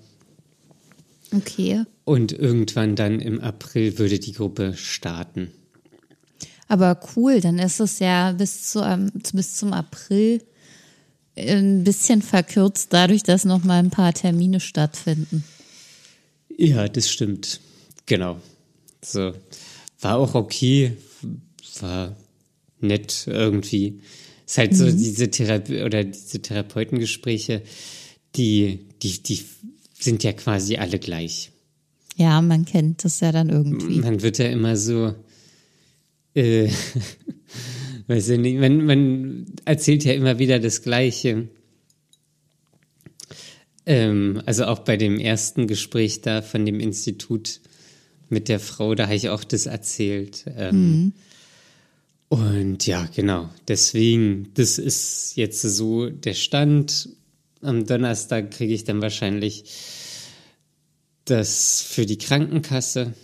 Okay. Und irgendwann dann im April würde die Gruppe starten. Aber cool, dann ist es ja bis, zu, ähm, bis zum April ein bisschen verkürzt dadurch, dass noch mal ein paar Termine stattfinden. Ja, das stimmt. Genau. So war auch okay, war nett irgendwie. Ist halt mhm. so diese Therapie oder diese Therapeutengespräche, die die die sind ja quasi alle gleich. Ja, man kennt das ja dann irgendwie. Man wird ja immer so äh, Weiß ich nicht, man, man erzählt ja immer wieder das Gleiche. Ähm, also auch bei dem ersten Gespräch da von dem Institut mit der Frau, da habe ich auch das erzählt. Ähm, mhm. Und ja, genau. Deswegen, das ist jetzt so der Stand. Am Donnerstag kriege ich dann wahrscheinlich das für die Krankenkasse.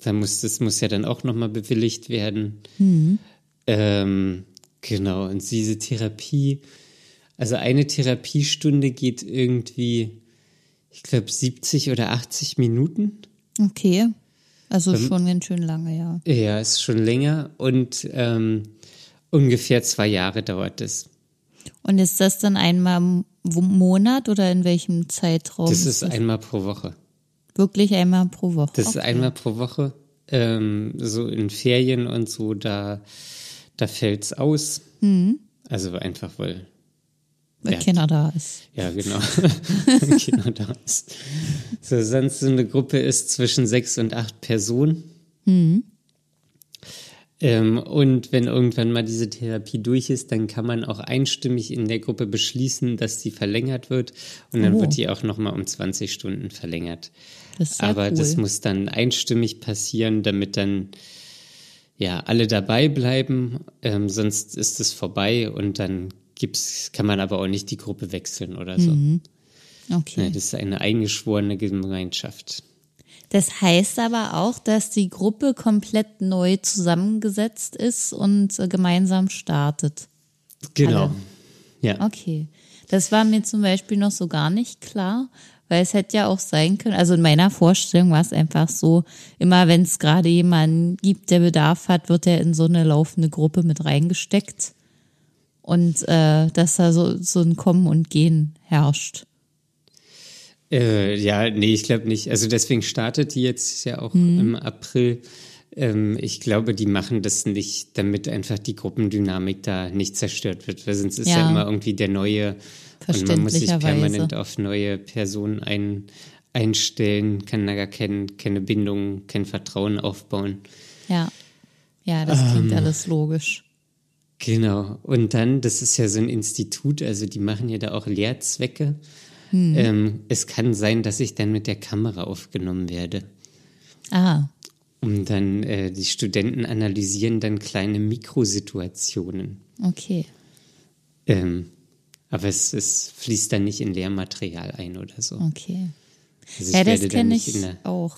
Da muss, das muss ja dann auch nochmal bewilligt werden. Mhm. Ähm, genau, und diese Therapie, also eine Therapiestunde geht irgendwie, ich glaube, 70 oder 80 Minuten. Okay. Also ähm, schon ganz schön lange, ja. Ja, ist schon länger und ähm, ungefähr zwei Jahre dauert es. Und ist das dann einmal Monat oder in welchem Zeitraum? Das ist einmal pro Woche. Wirklich einmal pro Woche. Das ist einmal pro Woche. Ähm, so in Ferien und so, da, da fällt's aus. Also einfach, weil Weil Ja. keiner da ist. Ja, genau. Wenn Kinder da ist. So, sonst so eine Gruppe ist zwischen sechs und acht Personen. Ähm, und wenn irgendwann mal diese Therapie durch ist, dann kann man auch einstimmig in der Gruppe beschließen, dass die verlängert wird. Und dann Oh. wird die auch nochmal um 20 Stunden verlängert. Das Aber cool. das muss dann einstimmig passieren, damit dann ja alle dabei bleiben. Ähm, sonst ist es vorbei und dann gibt's, kann man aber auch nicht die Gruppe wechseln oder so. okay. Ja, das ist eine eingeschworene Gemeinschaft. Das heißt aber auch, dass die Gruppe komplett neu zusammengesetzt ist und äh, gemeinsam startet. Genau. Alle. Ja. Okay. Das war mir zum Beispiel noch so gar nicht klar, weil es hätte ja auch sein können, also in meiner Vorstellung war es einfach so, immer wenn es gerade jemanden gibt, der Bedarf hat, wird er in so eine laufende Gruppe mit reingesteckt und äh, dass da so, so ein Kommen und Gehen herrscht. Äh, ja, nee, ich glaube nicht. Also deswegen startet die jetzt ja auch im April. Ähm, ich glaube, die machen das nicht, damit einfach die Gruppendynamik da nicht zerstört wird, weil sonst ist ja, Ja. immer irgendwie der neue und man muss sich permanent auf neue Personen ein, einstellen, kann da gar kein, keine Bindung, kein Vertrauen aufbauen. Ja. Ja, das klingt alles logisch. Genau. Und dann, das ist ja so ein Institut, also die machen ja da auch Lehrzwecke. Ähm, es kann sein, dass ich dann mit der Kamera aufgenommen werde. Ah, Um dann, äh, die Studenten analysieren dann kleine Mikrosituationen. okay. Ähm, aber es, es fließt dann nicht in Lehrmaterial ein oder so. Okay. Also ja, das kenne nicht ich der, auch.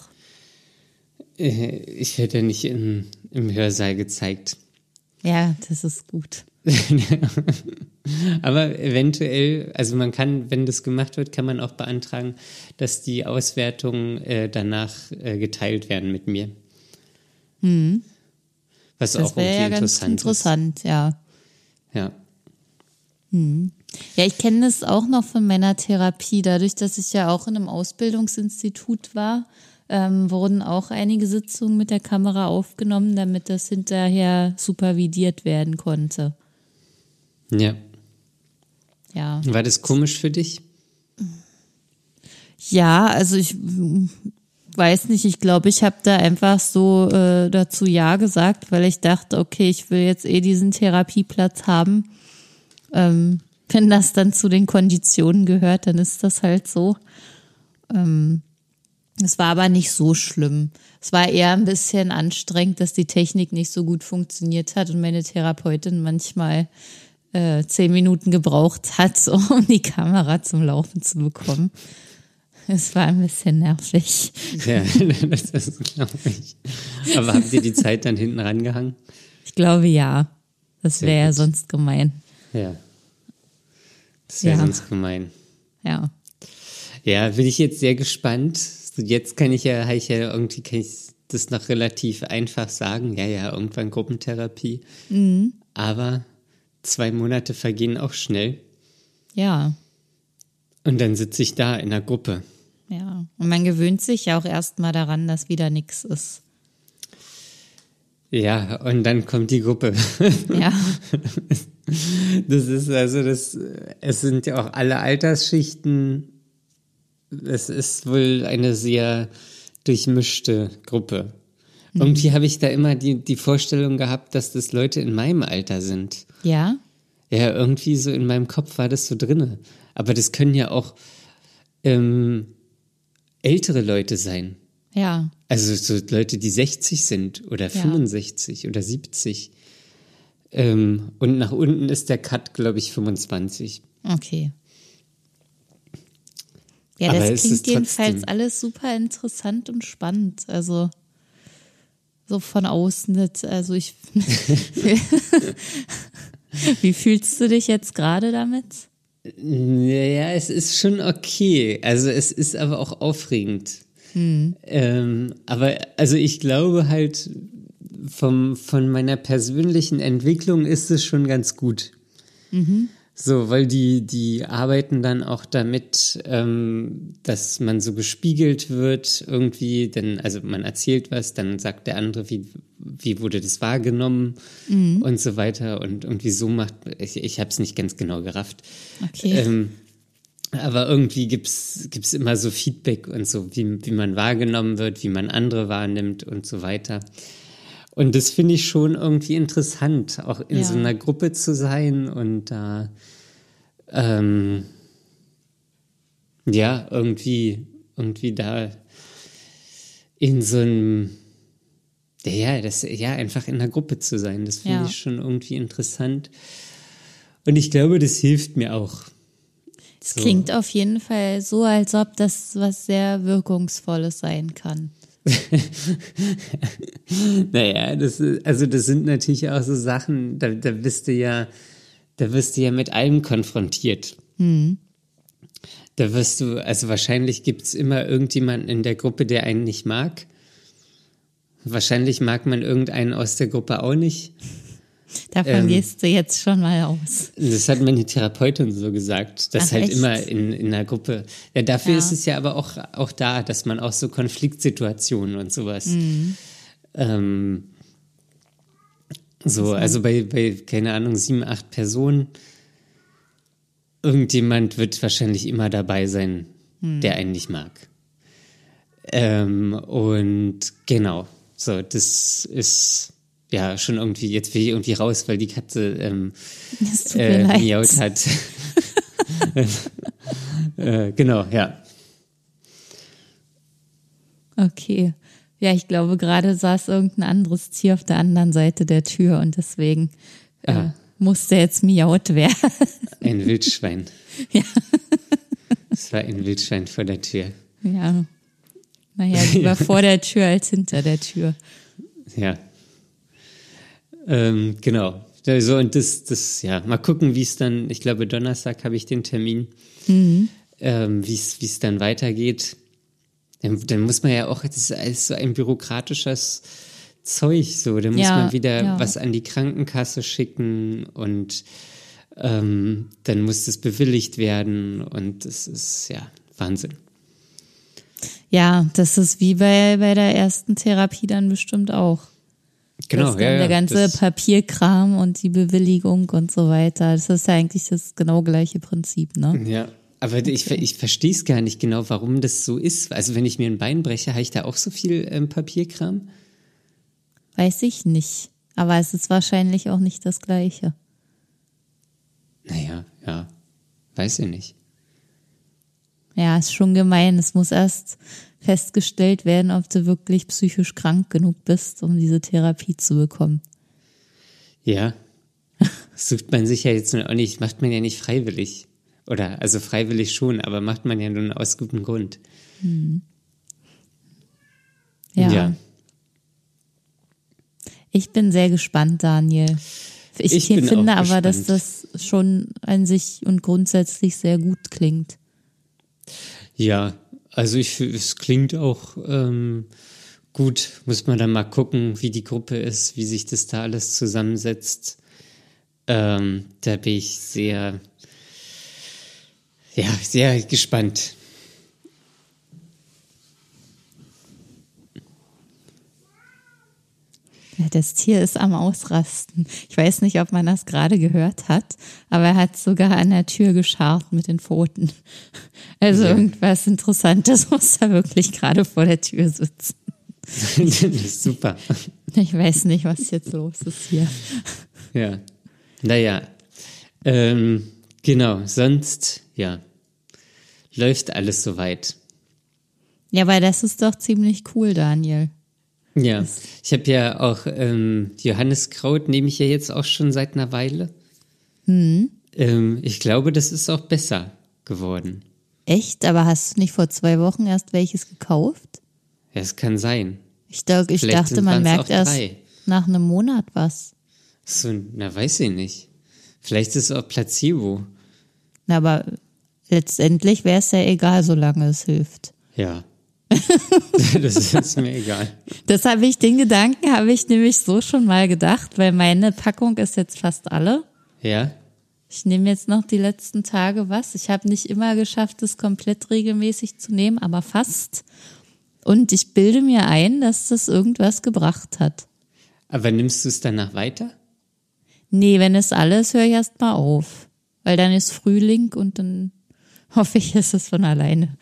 äh, ich werde nicht in, im Hörsaal gezeigt. Ja, das ist gut. Aber eventuell, also man kann, wenn das gemacht wird, kann man auch beantragen, dass die Auswertungen äh, danach äh, geteilt werden mit mir. Was Das auch wäre irgendwie ja ganz interessant, interessant, ja. ist. Ja. Ja, ich kenne das auch noch von meiner Therapie. Dadurch, dass ich ja auch in einem Ausbildungsinstitut war, ähm, wurden auch einige Sitzungen mit der Kamera aufgenommen, damit das hinterher supervidiert werden konnte. Ja. Ja. War das komisch für dich? Ja, also ich weiß nicht, ich glaube, ich habe da einfach so äh, dazu Ja gesagt, weil ich dachte, okay, ich will jetzt eh diesen Therapieplatz haben. Ähm, wenn das dann zu den Konditionen gehört, dann ist das halt so. Ähm, es war aber nicht so schlimm. Es war eher ein bisschen anstrengend, dass die Technik nicht so gut funktioniert hat und meine Therapeutin manchmal äh, zehn Minuten gebraucht hat, um die Kamera zum Laufen zu bekommen. Es war ein bisschen nervig. Ja, das ist glaube ich. Aber habt ihr die Zeit dann hinten rangehangen? Ich glaube ja. Das wäre ja sonst gemein. Ja. Das wäre Ja. sonst gemein. Ja. Ja, bin ich jetzt sehr gespannt. Jetzt kann ich ja, habe ich ja irgendwie kann ich das noch relativ einfach sagen. Ja, ja, irgendwann Gruppentherapie. Mhm. Aber zwei Monate vergehen auch schnell. Ja. Und dann sitze ich da in der Gruppe. Ja. Und man gewöhnt sich ja auch erstmal daran, dass wieder nichts ist. Ja, und dann kommt die Gruppe. Ja. Das ist also das, es sind ja auch alle Altersschichten. Es ist wohl eine sehr durchmischte Gruppe. Irgendwie habe ich da immer die, die Vorstellung gehabt, dass das Leute in meinem Alter sind. Ja. Ja, irgendwie so in meinem Kopf war das so drinne. Aber das können ja auch ähm, ältere Leute sein. Ja. Also so Leute, die 60 sind oder 65 oder 70. Ähm, und nach unten ist der Cut, glaube ich, 25. Okay. Ja, Aber das es klingt jedenfalls alles super interessant und spannend. Also so von außen. Das, also ich. Wie fühlst du dich jetzt gerade damit? Naja, es ist schon okay. Also es ist aber auch aufregend. Ähm, aber also ich glaube halt, vom, von meiner persönlichen Entwicklung ist es schon ganz gut. So, weil die, die arbeiten dann auch damit, ähm, dass man so gespiegelt wird irgendwie, denn, also man erzählt was, dann sagt der andere, wie, wie wurde das wahrgenommen mhm. und so weiter und irgendwie so macht, ich, ich habe es nicht ganz genau gerafft. Okay. Ähm, aber irgendwie gibt's gibt's immer so Feedback und so, wie, wie man wahrgenommen wird, wie man andere wahrnimmt und so weiter. Und das finde ich schon irgendwie interessant, auch in ja. so einer Gruppe zu sein und da ähm, ja irgendwie irgendwie da in so einem ja das ja einfach in einer Gruppe zu sein, das finde ja. ich schon irgendwie interessant. Und ich glaube, das hilft mir auch. Es so. klingt auf jeden Fall so, als ob das was sehr wirkungsvolles sein kann. naja, das ist, also das sind natürlich auch so Sachen, da, da bist du ja, da wirst du ja mit allem konfrontiert. Mhm. Da wirst du, also wahrscheinlich gibt es immer irgendjemanden in der Gruppe, der einen nicht mag. Wahrscheinlich mag man irgendeinen aus der Gruppe auch nicht. Davon ähm, gehst du jetzt schon mal aus. Das hat meine Therapeutin so gesagt, dass Ach, halt echt? immer in, in einer Gruppe. Ja, dafür ja. ist es ja aber auch, auch da, dass man auch so Konfliktsituationen und sowas. Mhm. Ähm, so, also bei, bei, keine Ahnung, sieben, acht Personen, irgendjemand wird wahrscheinlich immer dabei sein, mhm. der einen nicht mag. Ähm, und genau, so, das ist ja schon irgendwie, jetzt will ich irgendwie raus, weil die Katze ähm, äh, miaut hat. äh, genau, ja. Okay. Ja, ich glaube, gerade saß irgendein anderes Tier auf der anderen Seite der Tür und deswegen äh, musste jetzt miaut werden. Ein Wildschwein. Ja. Es war ein Wildschwein vor der Tür. Ja. Naja, lieber ja. vor der Tür als hinter der Tür. Ja. Ähm, genau. So, und das, das, ja, mal gucken, wie es dann, ich glaube, Donnerstag habe ich den Termin, mhm. ähm, wie es dann weitergeht. Dann, dann, muss man ja auch, das ist alles so ein bürokratisches Zeug, so. Dann muss ja, man wieder ja. was an die Krankenkasse schicken und ähm, dann muss das bewilligt werden und das ist, ja, Wahnsinn. Ja, das ist wie bei, bei der ersten Therapie dann bestimmt auch. Genau, das, ja, der ganze Papierkram und die Bewilligung und so weiter. Das ist ja eigentlich das genau gleiche Prinzip, ne? Ja. Aber okay. ich, ich verstehe es gar nicht genau, warum das so ist. Also wenn ich mir ein Bein breche, habe ich da auch so viel ähm, Papierkram? Weiß ich nicht. Aber es ist wahrscheinlich auch nicht das Gleiche. Naja, ja. Weiß ich nicht. Ja, ist schon gemein. Es muss erst festgestellt werden, ob du wirklich psychisch krank genug bist, um diese Therapie zu bekommen. Ja. sucht man sich ja jetzt auch nicht, macht man ja nicht freiwillig. Oder, also freiwillig schon, aber macht man ja nun aus gutem Grund. Hm. Ja. ja. Ich bin sehr gespannt, Daniel. Ich, ich finde aber, dass das schon an sich und grundsätzlich sehr gut klingt. Ja, also ich, es klingt auch ähm, gut. Muss man dann mal gucken, wie die Gruppe ist, wie sich das da alles zusammensetzt. Ähm, da bin ich sehr, ja, sehr gespannt. Das Tier ist am Ausrasten. Ich weiß nicht, ob man das gerade gehört hat, aber er hat sogar an der Tür gescharrt mit den Pfoten. Also ja. irgendwas Interessantes muss da wirklich gerade vor der Tür sitzen. das ist super. Ich weiß nicht, was jetzt los ist hier. Ja. Naja. Ähm, genau, sonst, ja, läuft alles soweit. Ja, weil das ist doch ziemlich cool, Daniel. Ja, ich habe ja auch ähm, Johanniskraut nehme ich ja jetzt auch schon seit einer Weile. Mhm. Ähm, ich glaube, das ist auch besser geworden. Echt? Aber hast du nicht vor zwei Wochen erst welches gekauft? Ja, es kann sein. Ich, ich dachte, man merkt erst drei. nach einem Monat was. So, na, weiß ich nicht. Vielleicht ist es auch Placebo. Na, aber letztendlich wäre es ja egal, solange es hilft. Ja. das ist mir egal. Das habe ich, den Gedanken habe ich nämlich so schon mal gedacht, weil meine Packung ist jetzt fast alle. Ja. Ich nehme jetzt noch die letzten Tage was. Ich habe nicht immer geschafft, es komplett regelmäßig zu nehmen, aber fast. Und ich bilde mir ein, dass das irgendwas gebracht hat. Aber nimmst du es danach weiter? Nee, wenn es alles, höre ich erst mal auf. Weil dann ist Frühling und dann hoffe ich, ist es von alleine.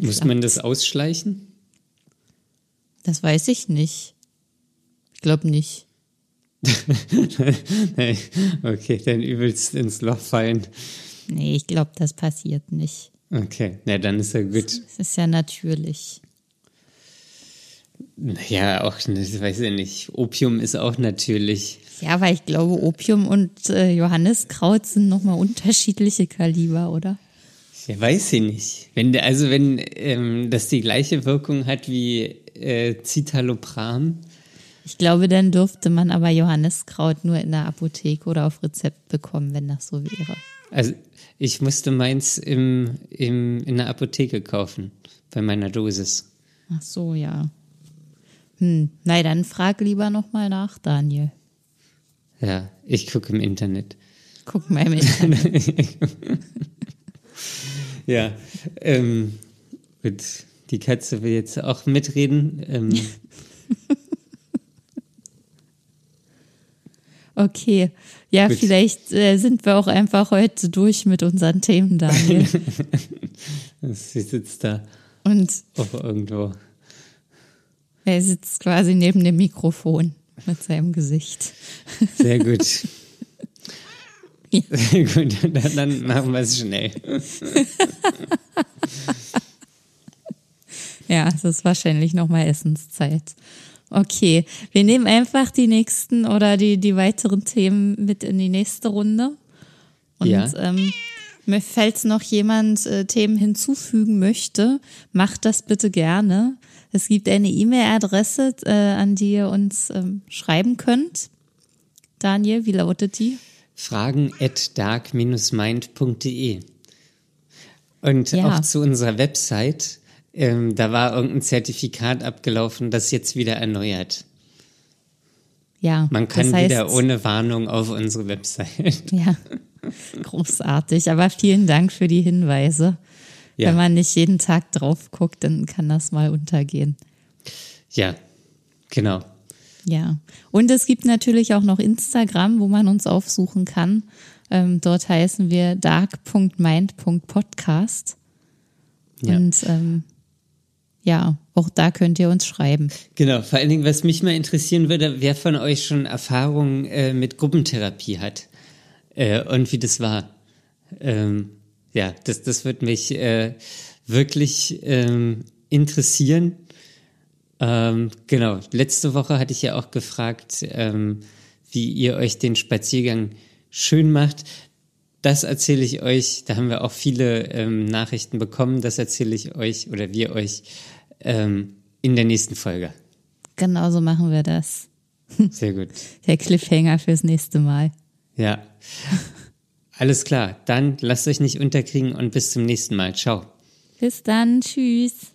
Muss man das ausschleichen? Das weiß ich nicht. Ich glaube nicht. okay, dann übelst ins Loch fallen. Nee, ich glaube, das passiert nicht. Okay, na dann ist ja gut. Es ist ja natürlich. Ja, auch, ich weiß ja nicht. Opium ist auch natürlich. Ja, weil ich glaube, Opium und äh, Johanniskraut sind nochmal unterschiedliche Kaliber, oder? Ja, weiß ich nicht. Wenn, also wenn ähm, das die gleiche Wirkung hat wie äh, Citalopram, Ich glaube, dann dürfte man aber Johanniskraut nur in der Apotheke oder auf Rezept bekommen, wenn das so wäre. Also ich musste meins im, im, in der Apotheke kaufen, bei meiner Dosis. Ach so, ja. Hm, nein, dann frag lieber nochmal nach, Daniel. Ja, ich gucke im Internet. Guck mal im Internet. Ja, ähm, gut. Die Katze will jetzt auch mitreden. Ähm, Okay. Ja, Gut. vielleicht äh, sind wir auch einfach heute durch mit unseren Themen, Daniel. sie sitzt da Und auch irgendwo. er sitzt quasi neben dem Mikrofon mit seinem Gesicht. Sehr gut. Sehr gut, dann, machen wir es schnell. Ja, es ist wahrscheinlich nochmal Essenszeit. Okay, wir nehmen einfach die nächsten oder die, die weiteren Themen mit in die nächste Runde. Und Ja. ähm, falls noch jemand äh, Themen hinzufügen möchte, macht das bitte gerne. Es gibt eine E-Mail-Adresse, äh, an die ihr uns ähm, schreiben könnt. Daniel, wie lautet die? Fragen at dark-mind.de. Und Ja. auch zu unserer Website. Ähm, da war irgendein Zertifikat abgelaufen, das jetzt wieder erneuert. Ja, Man kann das heißt, wieder ohne Warnung auf unsere Website. Ja, großartig. Aber vielen Dank für die Hinweise. Ja. Wenn man nicht jeden Tag drauf guckt, dann kann das mal untergehen. Ja, genau. Ja. Und es gibt natürlich auch noch Instagram, wo man uns aufsuchen kann. Ähm, dort heißen wir dark.mind.podcast. Ja. Und ähm, ja, auch da könnt ihr uns schreiben. Genau, vor allen Dingen, was mich mal interessieren würde, wer von euch schon Erfahrung äh, mit Gruppentherapie hat äh, und wie das war. Ähm, ja, das, das wird mich äh, wirklich ähm, interessieren. Ähm, genau, letzte Woche hatte ich ja auch gefragt, ähm, wie ihr euch den Spaziergang schön macht. Das erzähle ich euch, da haben wir auch viele ähm, Nachrichten bekommen, das erzähle ich euch oder wir euch ähm, in der nächsten Folge. Genau so machen wir das. Sehr gut. Der Cliffhanger fürs nächste Mal. Ja. Alles klar. Dann lasst euch nicht unterkriegen und bis zum nächsten Mal. Ciao. Bis dann. Tschüss.